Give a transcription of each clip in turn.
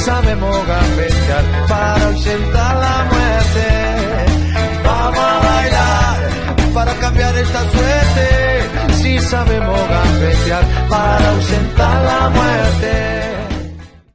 Sabemos gambetear para ausentar la muerte. Vamos a bailar para cambiar esta suerte. Si sabemos gambetear para ausentar la muerte.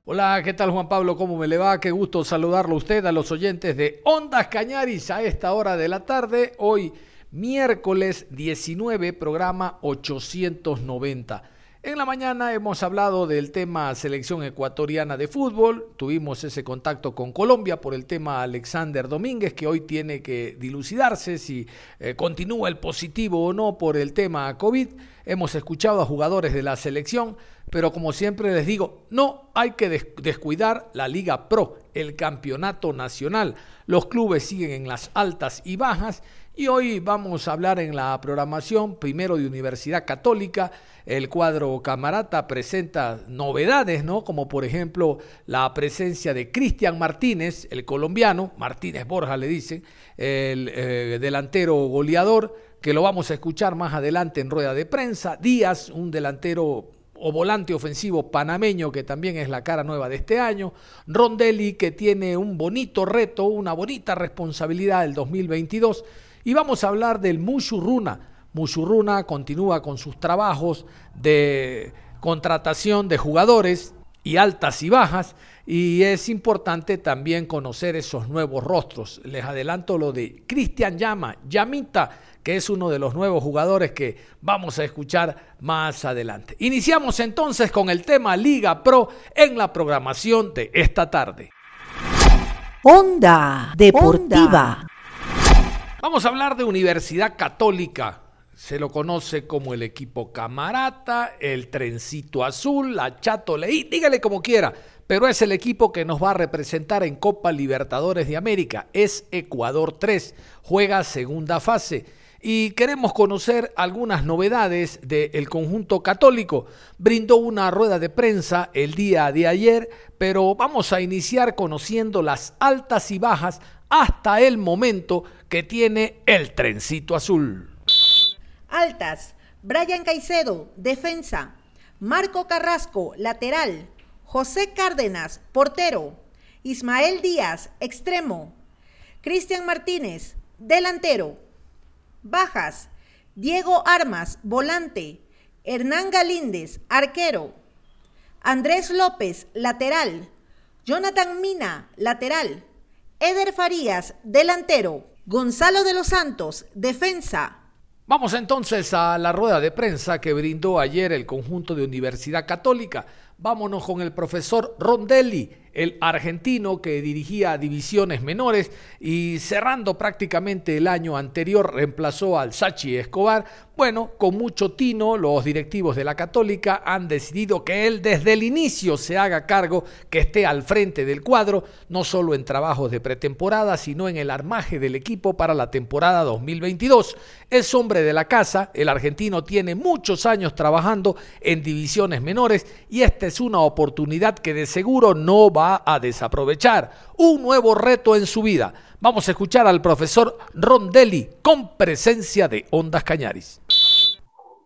Hola, ¿qué tal Juan Pablo? ¿Cómo me le va? Qué gusto saludarlo a usted, a los oyentes de Ondas Cañaris a esta hora de la tarde. Hoy, miércoles 19, programa 890. En la mañana hemos hablado del tema selección ecuatoriana de fútbol, tuvimos ese contacto con Colombia por el tema Alexander Domínguez, que hoy tiene que dilucidarse si eh, continúa el positivo o no por el tema COVID. Hemos escuchado a jugadores de la selección, pero como siempre les digo, no hay que descuidar la Liga Pro, el campeonato nacional. Los clubes siguen en las altas y bajas y hoy vamos a hablar en la programación primero de Universidad Católica. El cuadro Camarata presenta novedades, ¿no? Como por ejemplo la presencia de Cristian Martínez, el colombiano, Martínez Borja le dicen, el eh, delantero goleador, que lo vamos a escuchar más adelante en rueda de prensa. Díaz, un delantero o volante ofensivo panameño que también es la cara nueva de este año, Rondelli que tiene un bonito reto, una bonita responsabilidad del 2022 y vamos a hablar del Mushuruna. Mushuruna continúa con sus trabajos de contratación de jugadores y altas y bajas y es importante también conocer esos nuevos rostros. Les adelanto lo de Cristian Llama, Llamita, que es uno de los nuevos jugadores que vamos a escuchar más adelante. Iniciamos entonces con el tema Liga Pro en la programación de esta tarde. Onda Deportiva. Vamos a hablar de Universidad Católica. Se lo conoce como el equipo Camarata, el Trencito Azul, la Chato Leí, dígale como quiera, pero es el equipo que nos va a representar en Copa Libertadores de América. Es Ecuador 3, juega segunda fase. Y queremos conocer algunas novedades del conjunto católico. Brindó una rueda de prensa el día de ayer, pero vamos a iniciar conociendo las altas y bajas hasta el momento que tiene el trencito azul. Altas, Brian Caicedo, defensa. Marco Carrasco, lateral. José Cárdenas, portero. Ismael Díaz, extremo. Cristian Martínez, delantero. Bajas, Diego Armas, volante. Hernán Galíndez, arquero. Andrés López, lateral. Jonathan Mina, lateral. Eder Farías, delantero. Gonzalo de los Santos, defensa. Vamos entonces a la rueda de prensa que brindó ayer el conjunto de Universidad Católica. Vámonos con el profesor Rondelli el argentino que dirigía divisiones menores y cerrando prácticamente el año anterior reemplazó al Sachi Escobar. Bueno, con mucho tino, los directivos de la Católica han decidido que él desde el inicio se haga cargo, que esté al frente del cuadro, no solo en trabajos de pretemporada, sino en el armaje del equipo para la temporada 2022. Es hombre de la casa, el argentino tiene muchos años trabajando en divisiones menores y esta es una oportunidad que de seguro no va a desaprovechar. Un nuevo reto en su vida. Vamos a escuchar al profesor Rondelli con presencia de Ondas Cañaris.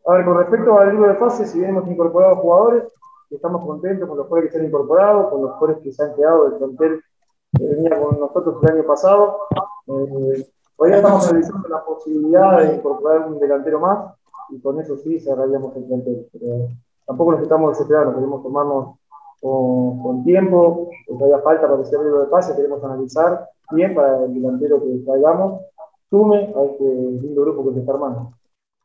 A ver, con respecto al libro de fase, si bien hemos incorporado jugadores, estamos contentos con los jugadores que se han incorporado, con los jugadores que se han quedado del plantel que venía con nosotros el año pasado. Eh, hoy estamos revisando la posibilidad de incorporar un delantero más y con eso sí cerraríamos el plantel. Pero tampoco nos estamos desesperando, queremos tomarnos con, tiempo, todavía falta para ese libro de pase, queremos analizar bien para el delantero que traigamos, sume a este lindo grupo que se está armando.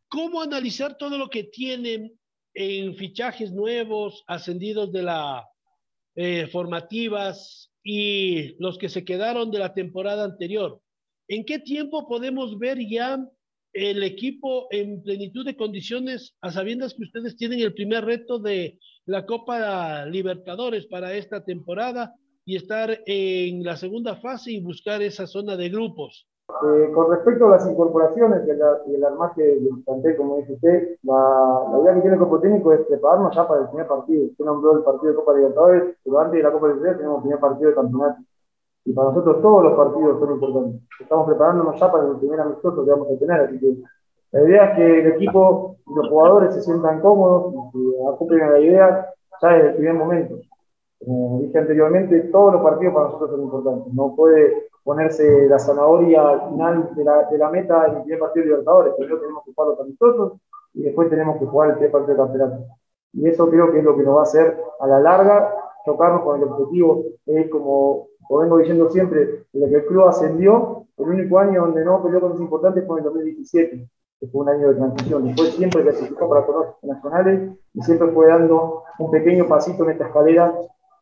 ¿Cómo analizar todo lo que tienen en fichajes nuevos, ascendidos de las eh, formativas, y los que se quedaron de la temporada anterior. ¿En qué tiempo podemos ver ya el equipo en plenitud de condiciones, a sabiendas que ustedes tienen el primer reto de la Copa Libertadores para esta temporada y estar en la segunda fase y buscar esa zona de grupos? Eh, con respecto a las incorporaciones y el, el armaje del plantel, como dice usted, la, la, idea que tiene el cuerpo técnico es prepararnos ya para el primer partido. Usted nombró el partido de Copa Libertadores, pero antes de la Copa Libertadores tenemos el primer partido de campeonato. Y para nosotros todos los partidos son importantes. Estamos preparándonos ya para el primer amistoso que vamos a tener, así que la idea es que el equipo y los jugadores se sientan cómodos y se acoplen a la idea ya desde el primer momento. Como dije anteriormente, todos los partidos para nosotros son importantes. No puede ponerse la zanahoria al final de la, de la meta en el primer partido de Libertadores. Primero tenemos que jugar los amistosos y después tenemos que jugar el primer partido de campeonato. Y eso creo que es lo que nos va a hacer a la larga chocarnos con el objetivo. Es como, como vengo diciendo siempre, desde que el club ascendió, el único año donde no peleó cosas importantes fue en el 2017, fue un año de transición. Después siempre clasificó para torneos nacionales y siempre fue dando un pequeño pasito en esta escalera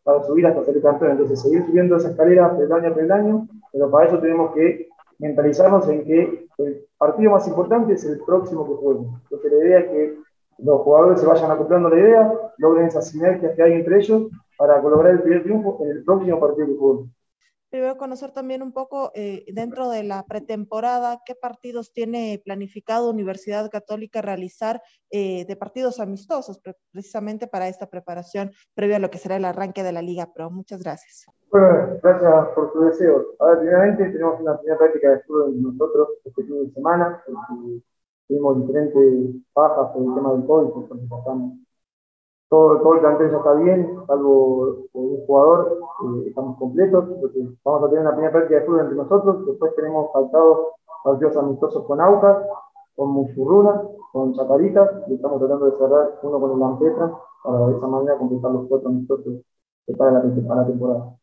para subir hasta ser campeón. Entonces, seguir subiendo esa escalera peldaño a peldaño, pero para eso tenemos que mentalizarnos en que el partido más importante es el próximo que jueguemos. Entonces, la idea es que los jugadores se vayan acoplando la idea, logren esas sinergias que hay entre ellos para lograr el primer triunfo en el próximo partido que jueguemos primero conocer también un poco eh, dentro de la pretemporada, qué partidos tiene planificado Universidad Católica realizar eh, de partidos amistosos, precisamente para esta preparación previa a lo que será el arranque de la Liga Pro. Muchas gracias. Bueno, gracias por tu deseo. A ver, primeramente tenemos una primera práctica de fútbol nosotros este fin de semana, tuvimos diferentes bajas por el tema del COVID, por estamos todo, todo el plantel ya está bien, salvo un jugador, eh, estamos completos, vamos a tener una primera práctica de fútbol entre nosotros, después tenemos faltados partidos amistosos con Aucas, con Musurruna, con Chacarita, y estamos tratando de cerrar uno con el Lampetra, para de esa manera completar los cuatro amistosos para la, para la temporada.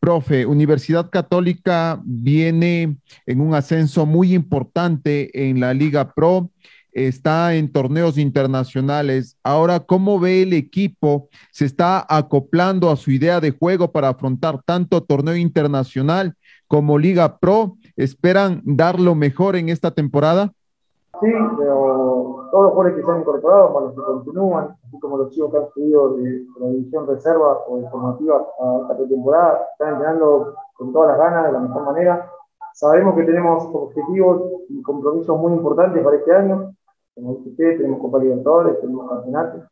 Profe, Universidad Católica viene en un ascenso muy importante en la Liga Pro está en torneos internacionales. Ahora, ¿cómo ve el equipo? ¿Se está acoplando a su idea de juego para afrontar tanto torneo internacional como Liga Pro? ¿Esperan dar lo mejor en esta temporada? Sí, pero todos los jugadores que se han incorporado, para los que continúan, así como los chicos que han subido de, la división reserva o de formativa a esta temporada, están entrenando con todas las ganas, de la mejor manera. Sabemos que tenemos objetivos y compromisos muy importantes para este año como dice tenemos Copa tenemos campeonatos.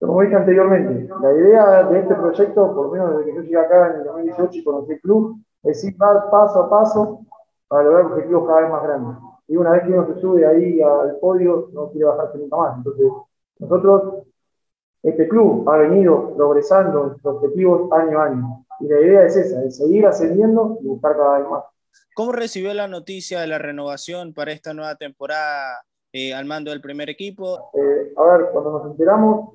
Como dije anteriormente, la idea de este proyecto, por lo menos desde que yo llegué acá en el 2018 y conocí el club, es ir paso a paso para lograr objetivos cada vez más grandes. Y una vez que uno se sube ahí al podio, no quiere bajarse nunca más. Entonces, nosotros, este club ha venido progresando en sus objetivos año a año. Y la idea es esa, es seguir ascendiendo y buscar cada vez más. ¿Cómo recibió la noticia de la renovación para esta nueva temporada eh, al mando del primer equipo? Eh, a ver, cuando nos enteramos,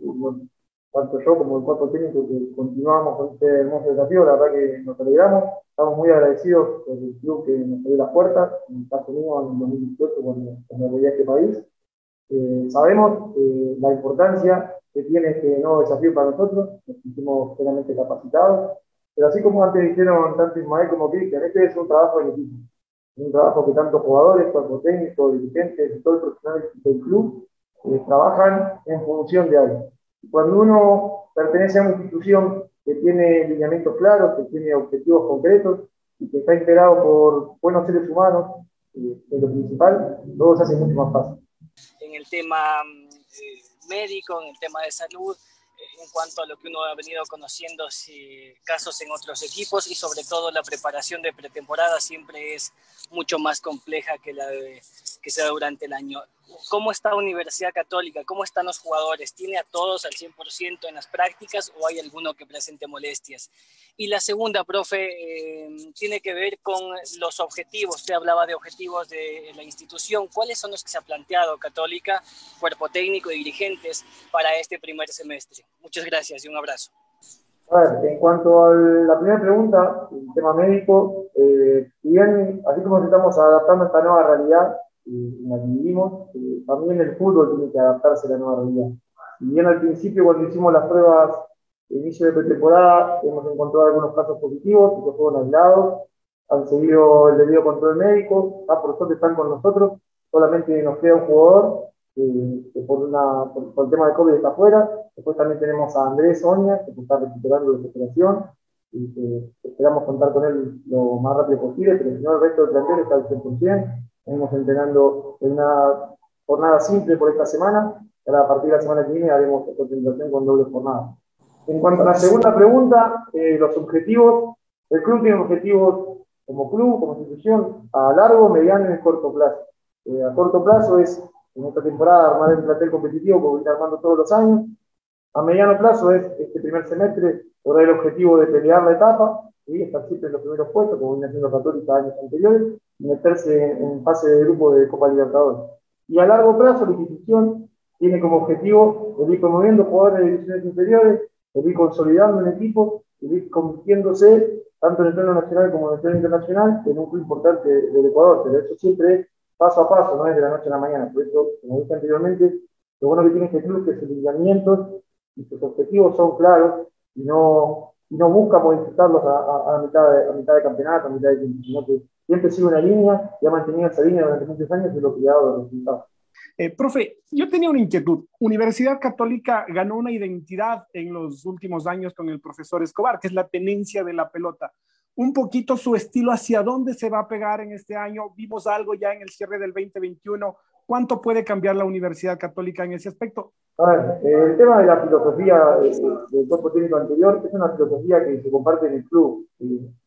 tanto yo como el cuerpo técnico que continuamos con este hermoso desafío, la verdad que nos alegramos, estamos muy agradecidos por el club que nos abrió las puertas, en Estados Unidos en 2018 cuando, cuando volví a este país. Eh, sabemos la importancia que tiene este nuevo desafío para nosotros, nos sentimos plenamente capacitados, pero así como antes dijeron tanto Ismael como Cristian, este es un trabajo en equipo un trabajo que tanto jugadores, cuerpo técnico, dirigentes todo el personal del club eh, trabajan en función de algo. Cuando uno pertenece a una institución que tiene lineamientos claros, que tiene objetivos concretos y que está integrado por buenos seres humanos, eh, es lo principal, todo se hace mucho más fácil. En el tema eh, médico, en el tema de salud, en cuanto a lo que uno ha venido conociendo si, casos en otros equipos y sobre todo la preparación de pretemporada siempre es mucho más compleja que la que se da durante el año. ¿Cómo está Universidad Católica? ¿Cómo están los jugadores? ¿Tiene a todos al 100% en las prácticas o hay alguno que presente molestias? Y la segunda, profe, eh, tiene que ver con los objetivos. Usted hablaba de objetivos de la institución. ¿Cuáles son los que se ha planteado Católica, cuerpo técnico y dirigentes para este primer semestre? Muchas gracias y un abrazo. A ver, en cuanto a la primera pregunta, el tema médico, eh, bien, así como estamos adaptando a esta nueva realidad, en la vivimos, eh, también el fútbol tiene que adaptarse a la nueva realidad. Y bien al principio cuando hicimos las pruebas inicio de pretemporada hemos encontrado algunos casos positivos que fueron aislados, han seguido el debido control médico, ah, por suerte están con nosotros, solamente nos queda un jugador eh, que por, una, por, el tema de COVID está afuera, después también tenemos a Andrés Oña, que está recuperando de operación, y que esperamos contar con él lo más rápido posible, pero si no el resto del plantel está al 100%, venimos entrenando en una jornada simple por esta semana, ahora a partir de la semana que viene haremos concentración con doble jornada. En cuanto a la segunda pregunta, eh, los objetivos, el club tiene objetivos como club, como institución, a largo, mediano y corto plazo. Eh, a corto plazo es, en esta temporada, armar el plantel competitivo, como viene armando todos los años. A mediano plazo es, este primer semestre, lograr el objetivo de pelear la etapa, y estar siempre en los primeros puestos, como viene haciendo Católica años anteriores, y meterse en, fase de grupo de Copa Libertadores. Y a largo plazo, la institución tiene como objetivo el ir promoviendo jugadores de divisiones inferiores, el ir consolidando un equipo, el ir convirtiéndose tanto en el plano nacional como en el plano internacional, en un club importante del Ecuador, pero eso siempre es paso a paso, no es de la noche a la mañana. Por eso, como dije anteriormente, lo bueno que tiene este club es que sus lineamientos y sus objetivos son claros y no, y no busca modificarlos a, a, mitad de, a mitad de campeonato, a mitad de tiempo, sino que siempre sigue una línea y ha mantenido esa línea durante muchos años y lo que ha dado los resultados. Eh, profe, yo tenía una inquietud. Universidad Católica ganó una identidad en los últimos años con el profesor Escobar, que es la tenencia de la pelota. Un poquito su estilo, hacia dónde se va a pegar en este año. Vimos algo ya en el cierre del 2021 ¿Cuánto puede cambiar la Universidad Católica en ese aspecto? A ver, el tema de la filosofía eh, del cuerpo técnico anterior es una filosofía que se comparte en el club.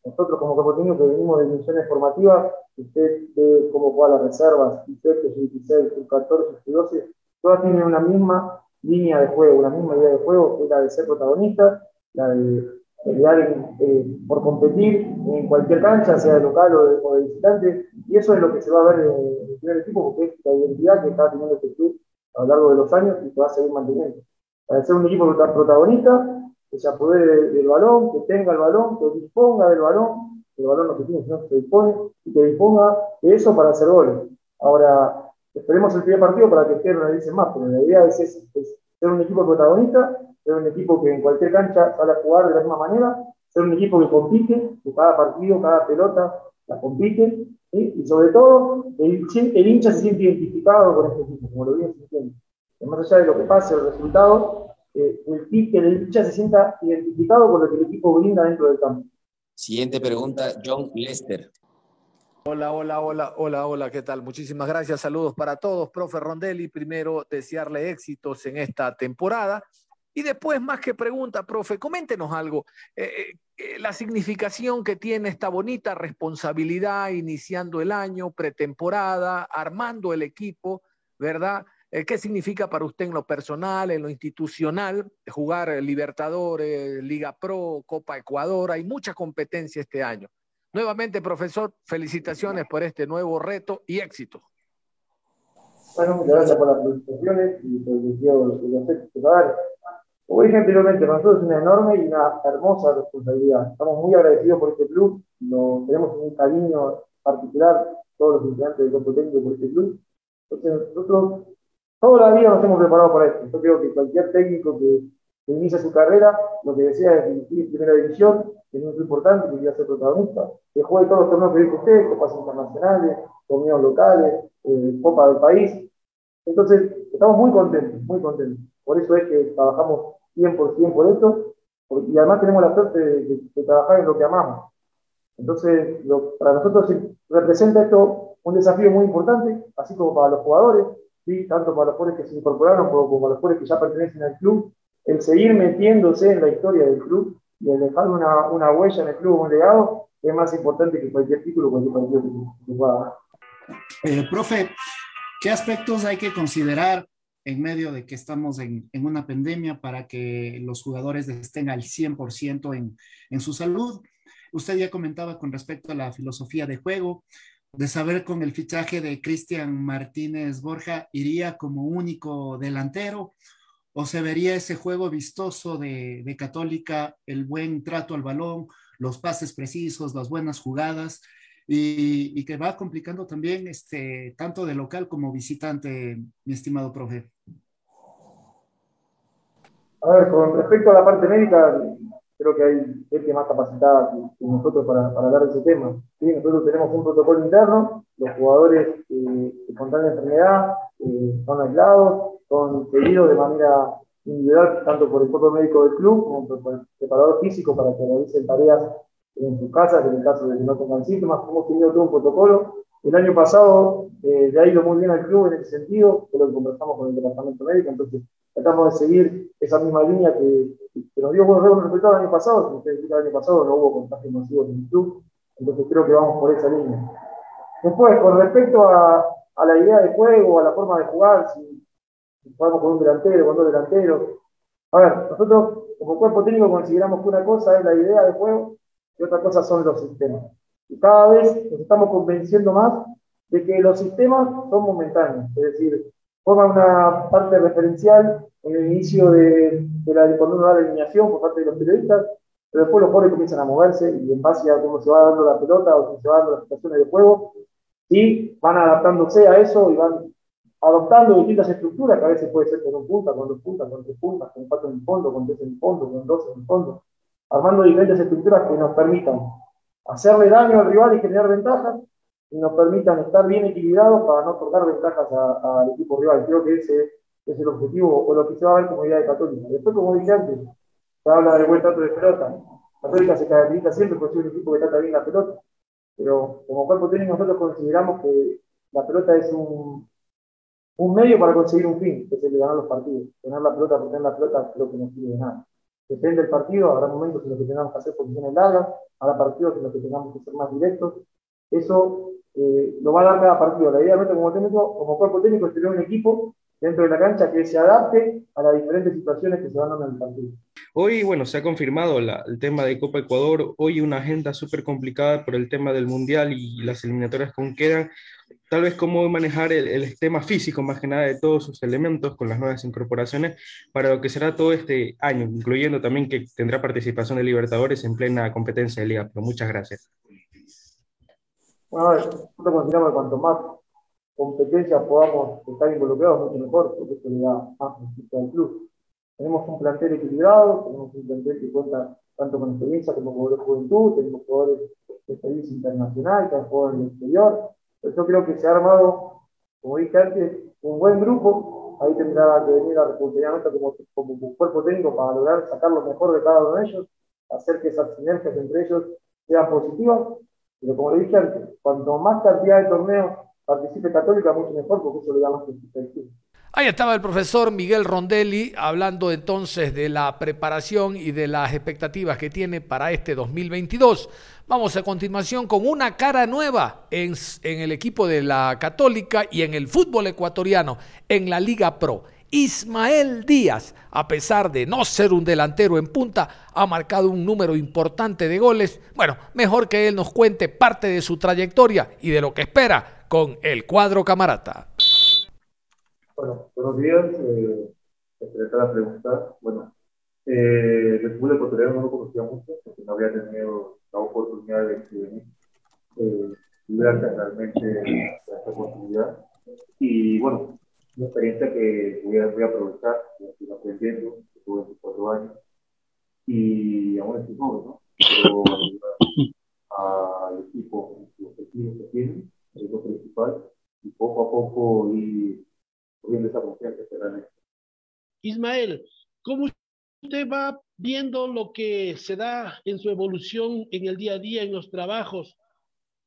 Nosotros como cuerpo técnico que venimos de misiones formativas, usted ve cómo juega las reservas, 17, 16, 14, 12, todas tienen una misma línea de juego, una misma idea de juego, que es la de ser protagonista, la de eh, por competir en cualquier cancha, sea de local o de, visitante, y eso es lo que se va a ver en el primer equipo, porque es la identidad que está teniendo este club a lo largo de los años y que va a seguir manteniendo. Para ser un equipo protagonista, que se apodere del balón, que tenga el balón, que disponga del balón, que el balón no se tiene, sino que se dispone, y que disponga de eso para hacer goles. Ahora, esperemos el primer partido para que ustedes no dicen más, pero la idea es, es ser un equipo protagonista ser un equipo que en cualquier cancha sale a jugar de la misma manera, ser un equipo que compite, que cada partido, cada pelota la compite, y sobre todo el, el, hincha se siente identificado con este equipo, como lo viene sintiendo. Más allá de lo que pase, el resultado, eh, el, que el hincha se sienta identificado con lo que el equipo brinda dentro del campo. Siguiente pregunta, John Lester. Hola, hola, hola, hola, hola, ¿qué tal? Muchísimas gracias, saludos para todos. Profe Rondelli, primero desearle éxitos en esta temporada y después, más que pregunta, profe, coméntenos algo. Eh, eh, eh, la significación que tiene esta bonita responsabilidad iniciando el año, pretemporada, armando el equipo, ¿verdad? ¿Qué significa para usted en lo personal, en lo institucional, jugar Libertadores, Liga Pro, Copa Ecuador? Hay mucha competencia este año. Nuevamente, profesor, felicitaciones por este nuevo reto y éxito. Bueno, gracias por las felicitaciones y por el deseo de los. Como dije anteriormente, para nosotros es una enorme y una hermosa responsabilidad. Estamos muy agradecidos por este club, nos, tenemos un cariño particular, todos los integrantes del cuerpo técnico por este club. Entonces, nosotros toda la vida nos hemos preparado para esto. Yo creo que cualquier técnico que, inicia su carrera, lo que desea es dirigir primera división, que es muy importante, que quiera ser protagonista, que juegue todos los torneos que dijo usted, copas internacionales, torneos locales, eh, Copa del país. Entonces, estamos muy contentos, muy contentos. Por eso es que trabajamos 100% por esto, y además tenemos la suerte de, trabajar en lo que amamos. Entonces, para nosotros representa esto un desafío muy importante, así como para los jugadores, ¿sí? tanto para los jugadores que se incorporaron como para los jugadores que ya pertenecen al club, el seguir metiéndose en la historia del club y el dejar una, una huella en el club, un legado, es más importante que cualquier título, cualquier partido que, se pueda eh, profe, ¿qué aspectos hay que considerar en medio de que estamos en, una pandemia para que los jugadores estén al 100% en, en su salud. Usted ya comentaba con respecto a la filosofía de juego, de saber con el fichaje de Cristian Martínez Borja, ¿iría como único delantero o se vería ese juego vistoso de, de Católica, el buen trato al balón, los pases precisos, las buenas jugadas? Y, y, que va complicando también este, tanto de local como visitante, mi estimado profe. A ver, con respecto a la parte médica, creo que hay gente más capacitada que, nosotros para, para, hablar de ese tema. Nosotros tenemos un protocolo interno, los jugadores eh, que contraen enfermedad eh, son aislados, son seguidos de manera individual, tanto por el cuerpo médico del club como por el preparador físico para que realicen tareas en sus casas, en el caso de que no tengan síntomas. Hemos tenido todo un protocolo. El año pasado eh, le ha ido muy bien al club en ese sentido, que lo conversamos con el departamento médico, entonces tratamos de seguir esa misma línea que, que nos dio buenos resultados el año pasado, como ustedes el año pasado no hubo contagios masivos en el club, entonces creo que vamos por esa línea. Después, con respecto a, la idea de juego, a la forma de jugar, si, si jugamos con un delantero, con dos delanteros, a ver, nosotros como cuerpo técnico consideramos que una cosa es la idea de juego y otra cosa son los sistemas. Y cada vez nos estamos convenciendo más de que los sistemas son momentáneos, es decir, forman una parte referencial en el inicio de, de la, cuando uno da la alineación por parte de los periodistas, pero después los jugadores comienzan a moverse y en base a cómo se va dando la pelota o cómo se van dando las situaciones de juego, y van adaptándose a eso y van adoptando distintas estructuras, que a veces puede ser con un punta, con dos puntas, con tres puntas, con cuatro en el fondo, con tres en el fondo, con dos en el fondo, armando diferentes estructuras que nos permitan hacerle daño al rival y generar ventajas, y nos permitan estar bien equilibrados para no otorgar ventajas al equipo rival. Creo que ese es el objetivo o lo que se va a ver como idea de Católica. Después, como dije antes, se habla del buen trato de pelota. Católica se caracteriza siempre por ser un equipo que trata bien la pelota, pero como cuerpo técnico nosotros consideramos que la pelota es un, un medio para conseguir un fin, que es el de ganar los partidos. Tener la pelota por la pelota creo que no sirve de nada. Depende del partido, habrá momentos en los que tengamos que hacer posiciones largas, habrá partidos en los que tengamos que ser más directos. Eso eh, lo va a dar cada partido. La idea como técnico, como cuerpo técnico, es tener un equipo dentro de la cancha que se adapte a las diferentes situaciones que se van dando en el partido. Hoy, bueno, se ha confirmado la, el tema de Copa Ecuador, hoy una agenda súper complicada por el tema del Mundial y las eliminatorias que quedan. Tal vez cómo manejar el, el, tema físico, más que nada, de todos sus elementos con las nuevas incorporaciones para lo que será todo este año, incluyendo también que tendrá participación de Libertadores en plena competencia de Liga. Pero muchas gracias. Bueno, nosotros consideramos que cuanto más competencias podamos estar involucrados, mucho mejor, porque eso le da más beneficio al club. Tenemos un plantel equilibrado, tenemos un plantel que cuenta tanto con experiencia como con de juventud, tenemos jugadores de experiencia internacional que han jugado en el exterior. Pero yo creo que se ha armado, como dije antes, un buen grupo. Ahí tendrá que venir a responsabilidad como, como cuerpo técnico para lograr sacar lo mejor de cada uno de ellos, hacer que esas sinergias entre ellos sean positivas. Pero como le dije antes, cuanto más cantidad de torneos participe Católica, mucho mejor, porque eso le da más prestigio. Ahí estaba el profesor Miguel Rondelli hablando entonces de la preparación y de las expectativas que tiene para este 2022. Vamos a continuación con una cara nueva en, el equipo de la Católica y en el fútbol ecuatoriano, en la Liga Pro. Ismael Díaz, a pesar de no ser un delantero en punta, ha marcado un número importante de goles. Bueno, mejor que él nos cuente parte de su trayectoria y de lo que espera con el cuadro camarata. Bueno, buenos días. Eh, la pregunta. Bueno, eh, fútbol ecuatoriano no lo conocía mucho, porque no había tenido la oportunidad de venir. Eh, realmente esta oportunidad. Y bueno, una experiencia que voy a, voy a aprovechar, estoy aprendiendo, tuve 24 años, y aún estoy joven, ¿no? Pero al equipo, los objetivos que tienen, es lo principal, y poco a poco ir cogiendo esa confianza que realmente. Ismael, ¿cómo usted va viendo lo que se da en su evolución en el día a día, en los trabajos,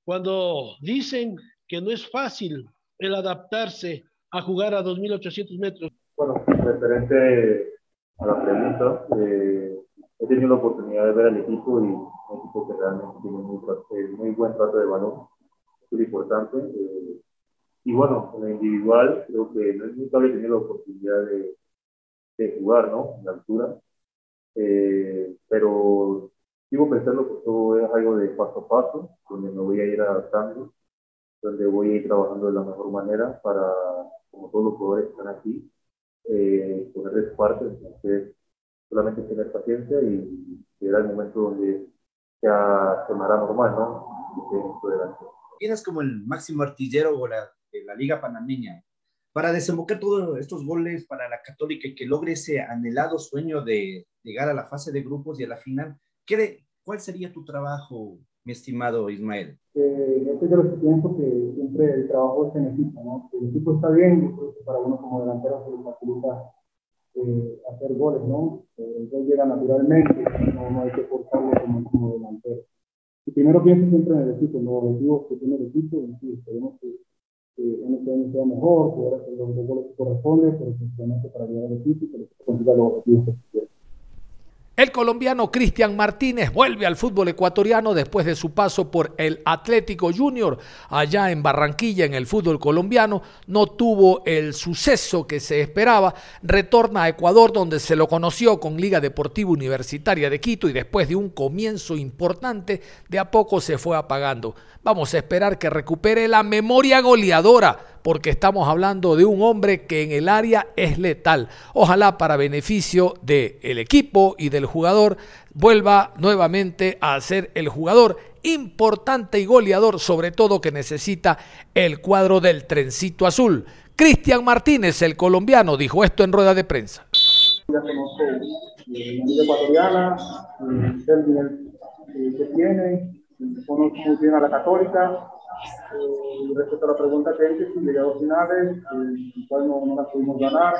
cuando dicen que no es fácil el adaptarse a jugar a 2.800 metros? Bueno, referente a la pregunta, eh, he tenido la oportunidad de ver al equipo y un equipo que realmente tiene muy, eh, muy buen trato de balón muy importante. Eh, y bueno, en lo individual, creo que nunca había tenido la oportunidad de, de jugar, ¿no? En la altura. Eh, pero sigo pensando que todo es algo de paso a paso, donde me voy a ir adaptando, donde voy a ir trabajando de la mejor manera para, como todos los jugadores están aquí, eh, parte. Entonces, solamente tener paciencia y llegar el momento donde ya se hará normal, ¿no? Y Vienes como el máximo artillero de la Liga Panameña. para desembocar todos estos goles para la Católica y que logre ese anhelado sueño de llegar a la fase de grupos y a la final, ¿qué, ¿cuál sería tu trabajo, mi estimado Ismael? Eh, yo soy de los que pienso que siempre el trabajo es en equipo, ¿no? El equipo está bien, yo creo que para uno como delantero se le facilita eh, hacer goles, ¿no? Eh, el gol llega naturalmente, no, no hay que forzarlo como, como delantero. Y primero pienso siempre en el equipo, en los objetivos que tiene el equipo, y sí, esperemos que, que en este año sea mejor, poder hacer los, goles que corresponde, pero principalmente para llegar al equipo y que consiga los objetivos que se quieren. El colombiano Cristian Martínez vuelve al fútbol ecuatoriano después de su paso por el Atlético Junior allá en Barranquilla en el fútbol colombiano. No tuvo el suceso que se esperaba. Retorna a Ecuador donde se lo conoció con Liga Deportiva Universitaria de Quito y después de un comienzo importante de a poco se fue apagando. Vamos a esperar que recupere la memoria goleadora porque estamos hablando de un hombre que en el área es letal. Ojalá para beneficio del equipo y del jugador vuelva nuevamente a ser el jugador importante y goleador, sobre todo que necesita el cuadro del trencito azul. Cristian Martínez, el colombiano, dijo esto en rueda de prensa. Ya conozco eh, la liga ecuatoriana, eh, el nivel eh, que tiene, conozco muy bien a la católica, eh, respecto a la pregunta que hice, si llegué a dos finales, eh, igual no, no las pudimos ganar,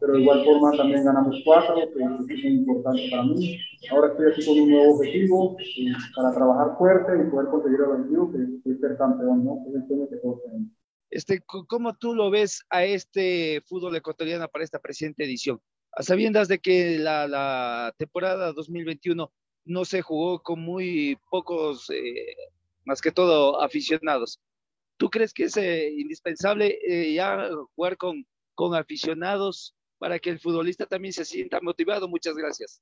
pero de igual forma también ganamos cuatro, que es muy importante para mí. Ahora estoy aquí con un nuevo objetivo eh, para trabajar fuerte y poder conseguir el objetivo, que es ser campeón, ¿no? Es el sueño que todos tenemos. Este, ¿Cómo tú lo ves a este fútbol ecuatoriano para esta presente edición? A sabiendas de que la, la temporada 2021 no se jugó con muy pocos eh, más que todo aficionados. ¿Tú crees que es eh, indispensable eh, ya jugar con, con aficionados para que el futbolista también se sienta motivado? Muchas gracias.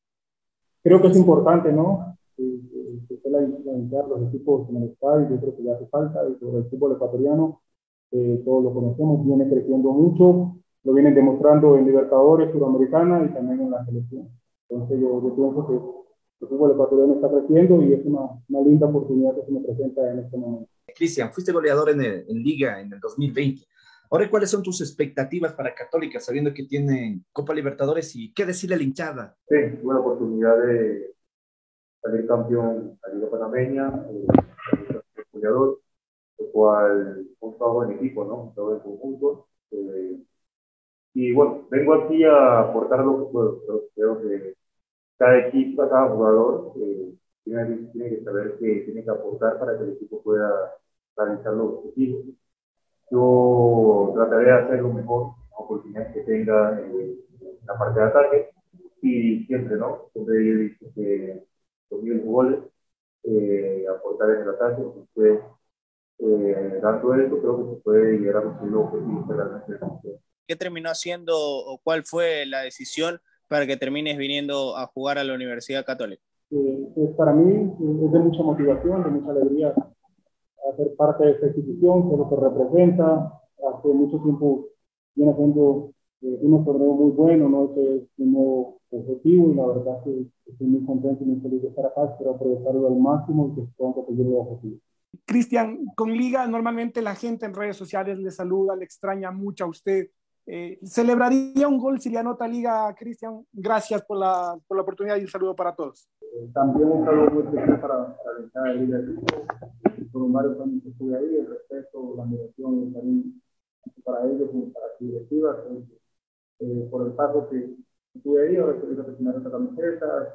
Creo que es importante, ¿no? Que, que la, la, los equipos en el estadio, yo creo que ya hace falta, y sobre el fútbol ecuatoriano, eh, todos lo conocemos, viene creciendo mucho, lo vienen demostrando en Libertadores, Sudamericana y también en la selección. Entonces yo, yo pienso que el fútbol ecuatoriano está creciendo y es una, una, linda oportunidad que se me presenta en este momento. Cristian, fuiste goleador en, el, en, Liga en el 2020. Ahora, ¿cuáles son tus expectativas para Católica, sabiendo que tienen Copa Libertadores y qué decirle a la hinchada? Sí, tuve la oportunidad de salir campeón a Liga Panameña, eh, goleador, lo cual un trabajo en equipo, ¿no? Un trabajo en conjunto. Eh, y bueno, vengo aquí a aportar lo que puedo, creo que cada equipo, cada jugador eh, tiene, tiene, que saber que tiene que aportar para que el equipo pueda realizar los objetivos. Yo trataré de hacer lo mejor, oportunidades que tenga en la parte de ataque y siempre, ¿no? Siempre he dicho que los mil goles, eh, aportar en el ataque, entonces, eh, dando esto, creo que se puede llegar a conseguir los objetivos realmente ¿Qué terminó haciendo o cuál fue la decisión para que termines viniendo a jugar a la Universidad Católica? Eh, pues para mí es de mucha motivación, de mucha alegría hacer parte de esta institución, ser lo que representa. Hace mucho tiempo viene haciendo eh, unos torneos muy buenos, ¿no? Ese es un nuevo objetivo y la verdad que estoy muy contento y muy feliz de estar acá, espero aprovecharlo al máximo y que puedan conseguir los objetivos. Cristian, con Liga normalmente la gente en redes sociales le saluda, le extraña mucho a usted. Eh, celebraría un gol si le anota Liga, Cristian. Gracias por la, por la oportunidad y un saludo para todos. Eh, también un saludo muy especial para, para la hinchada de Liga de Por varios años que estuve ahí, el respeto, la admiración, el cariño para ellos y para su directiva. Eh, por el paso que estuve ahí, ahora estoy representar esta camiseta,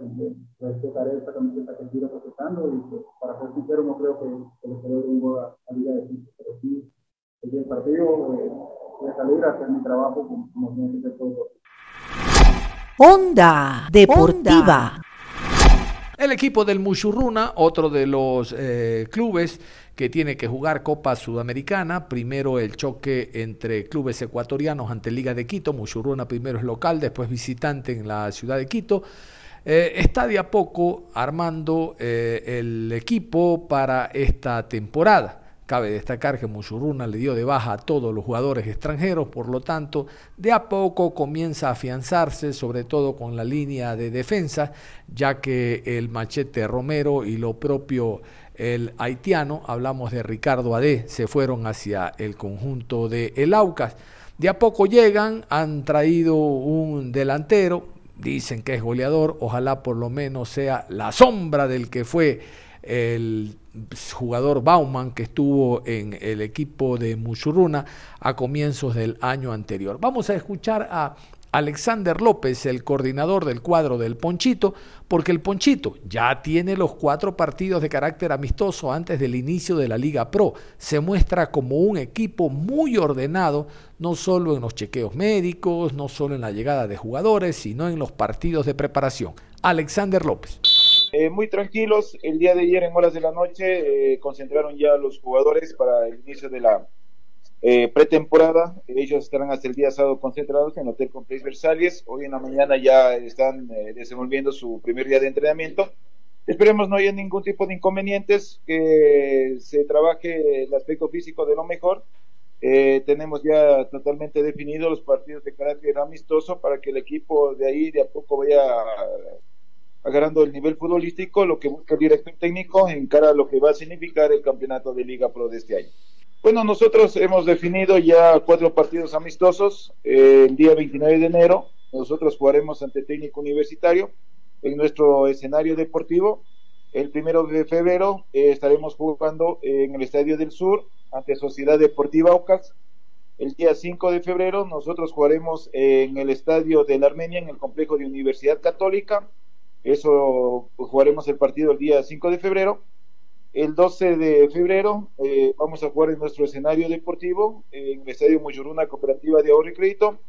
respetaré esta camiseta que estoy representando y pues, para ser sincero no creo que, que le celebre un gol a, a Liga de Quito, pero sí, el partido. Salir a hacer mi trabajo como, como tiene que ser todo. Onda Deportiva. El equipo del Muchurruna, otro de los eh, clubes que tiene que jugar Copa Sudamericana, primero el choque entre clubes ecuatorianos ante Liga de Quito, Muchurruna primero es local, después visitante en la ciudad de Quito. Eh, está de a poco armando eh, el equipo para esta temporada. Cabe destacar que Muchurruna le dio de baja a todos los jugadores extranjeros, por lo tanto, de a poco comienza a afianzarse, sobre todo con la línea de defensa, ya que el machete Romero y lo propio el haitiano, hablamos de Ricardo Adé, se fueron hacia el conjunto de El Aucas. De a poco llegan, han traído un delantero, dicen que es goleador, ojalá por lo menos sea la sombra del que fue el jugador Bauman que estuvo en el equipo de Muchuruna a comienzos del año anterior. Vamos a escuchar a Alexander López, el coordinador del cuadro del Ponchito, porque el Ponchito ya tiene los cuatro partidos de carácter amistoso antes del inicio de la Liga Pro. Se muestra como un equipo muy ordenado, no solo en los chequeos médicos, no solo en la llegada de jugadores, sino en los partidos de preparación. Alexander López. Eh, muy tranquilos, el día de ayer en horas de la noche eh, concentraron ya los jugadores para el inicio de la eh, pretemporada. Ellos estarán hasta el día sábado concentrados en el Hotel Complex Versalles. Hoy en la mañana ya están desenvolviendo su primer día de entrenamiento. Esperemos no haya ningún tipo de inconvenientes, que se trabaje el aspecto físico de lo mejor. tenemos ya totalmente definidos los partidos de carácter amistoso para que el equipo de ahí de a poco vaya agarrando el nivel futbolístico, lo que busca el director técnico en cara a lo que va a significar el campeonato de Liga Pro de este año. Bueno, nosotros hemos definido ya cuatro partidos amistosos. el día 29 de enero nosotros jugaremos ante técnico universitario en nuestro escenario deportivo. El primero de febrero eh, estaremos jugando en el Estadio del Sur ante Sociedad Deportiva Aucas. El día 5 de febrero nosotros jugaremos en el Estadio de la Armenia en el complejo de Universidad Católica eso jugaremos el partido el día 5 de febrero. El 12 de febrero eh, vamos a jugar en nuestro escenario deportivo en el Estadio Muyuruna Cooperativa de Ahorro y Crédito.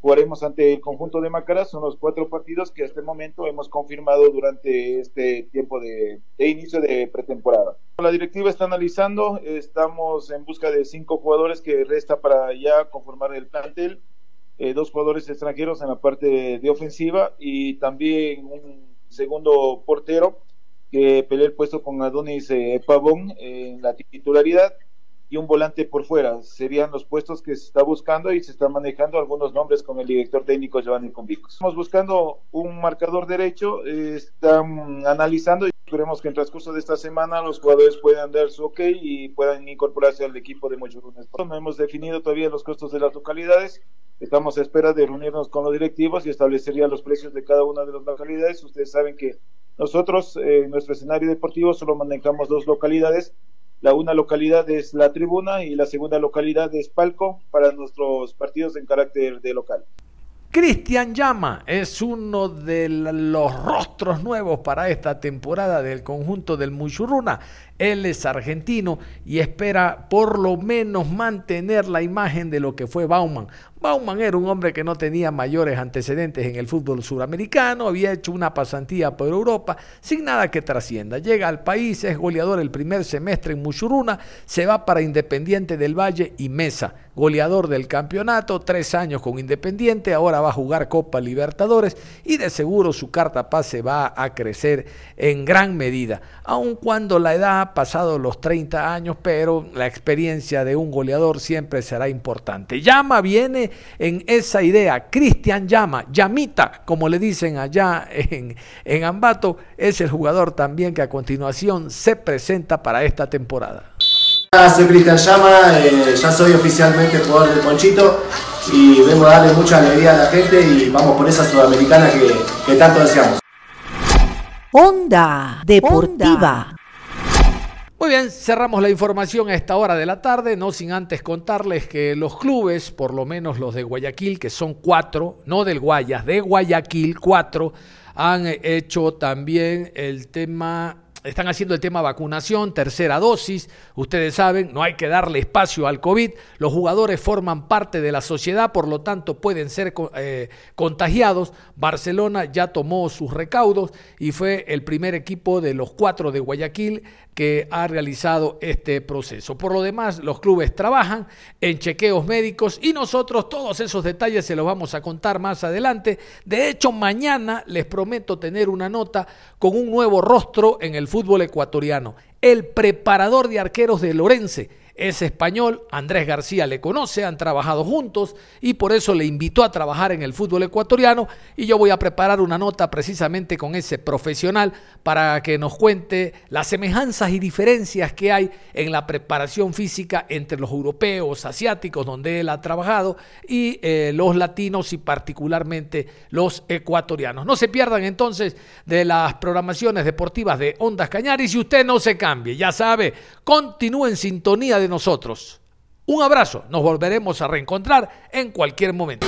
Jugaremos ante el conjunto de Macará. Son los cuatro partidos que hasta el momento hemos confirmado durante este tiempo de, inicio de pretemporada. La directiva está analizando. Estamos en busca de cinco jugadores que resta para ya conformar el plantel. Eh, dos jugadores extranjeros en la parte de ofensiva y también un segundo portero que pelea el puesto con Adonis eh, Pavón en la titularidad y un volante por fuera. Serían los puestos que se está buscando y se están manejando algunos nombres con el director técnico Giovanni Convicos. Estamos buscando un marcador derecho, están analizando y esperemos que en transcurso de esta semana los jugadores puedan dar su ok y puedan incorporarse al equipo de Mochurunes. No hemos definido todavía los costos de las localidades, estamos a espera de reunirnos con los directivos y establecería los precios de cada una de las localidades. Ustedes saben que nosotros en nuestro escenario deportivo solo manejamos dos localidades la una localidad es la tribuna y la segunda localidad es palco para nuestros partidos en carácter de local. Cristian Llama es uno de los rostros nuevos para esta temporada del conjunto del Muchurruna. Él es argentino y espera por lo menos mantener la imagen de lo que fue Bauman. Bauman era un hombre que no tenía mayores antecedentes en el fútbol suramericano, había hecho una pasantía por Europa sin nada que trascienda. Llega al país, es goleador el primer semestre en Muchuruna, se va para Independiente del Valle y Mesa, goleador del campeonato, tres años con Independiente, ahora va a jugar Copa Libertadores y de seguro su carta pase va a crecer en gran medida, aun cuando la edad ha pasado los 30 años, pero la experiencia de un goleador siempre será importante. Llama viene en esa idea. Cristian Llama, Llamita, como le dicen allá en, en Ambato, es el jugador también que a continuación se presenta para esta temporada. Soy Cristian Llama, eh, ya soy oficialmente jugador del Ponchito y vengo a darle mucha alegría a la gente y vamos por esa sudamericana que, que tanto deseamos. Onda Deportiva. Muy bien, cerramos la información a esta hora de la tarde, no sin antes contarles que los clubes, por lo menos los de Guayaquil, que son cuatro, no del Guayas, de Guayaquil, cuatro, han hecho también el tema están haciendo el tema vacunación, tercera dosis. Ustedes saben, no hay que darle espacio al COVID. Los jugadores forman parte de la sociedad, por lo tanto pueden ser eh, contagiados. Barcelona ya tomó sus recaudos y fue el primer equipo de los cuatro de Guayaquil que ha realizado este proceso. Por lo demás, los clubes trabajan en chequeos médicos y nosotros todos esos detalles se los vamos a contar más adelante. De hecho, mañana les prometo tener una nota con un nuevo rostro en el fútbol ecuatoriano. El preparador de arqueros de Lorense es español, Andrés García le conoce, han trabajado juntos y por eso le invitó a trabajar en el fútbol ecuatoriano y yo voy a preparar una nota precisamente con ese profesional para que nos cuente las semejanzas y diferencias que hay en la preparación física entre los europeos, asiáticos, donde él ha trabajado, y eh, los latinos y particularmente los ecuatorianos. No se pierdan entonces de las programaciones deportivas de Ondas Cañaris y usted no se cambie, ya sabe, continúe en sintonía de nosotros. Un abrazo, nos volveremos a reencontrar en cualquier momento.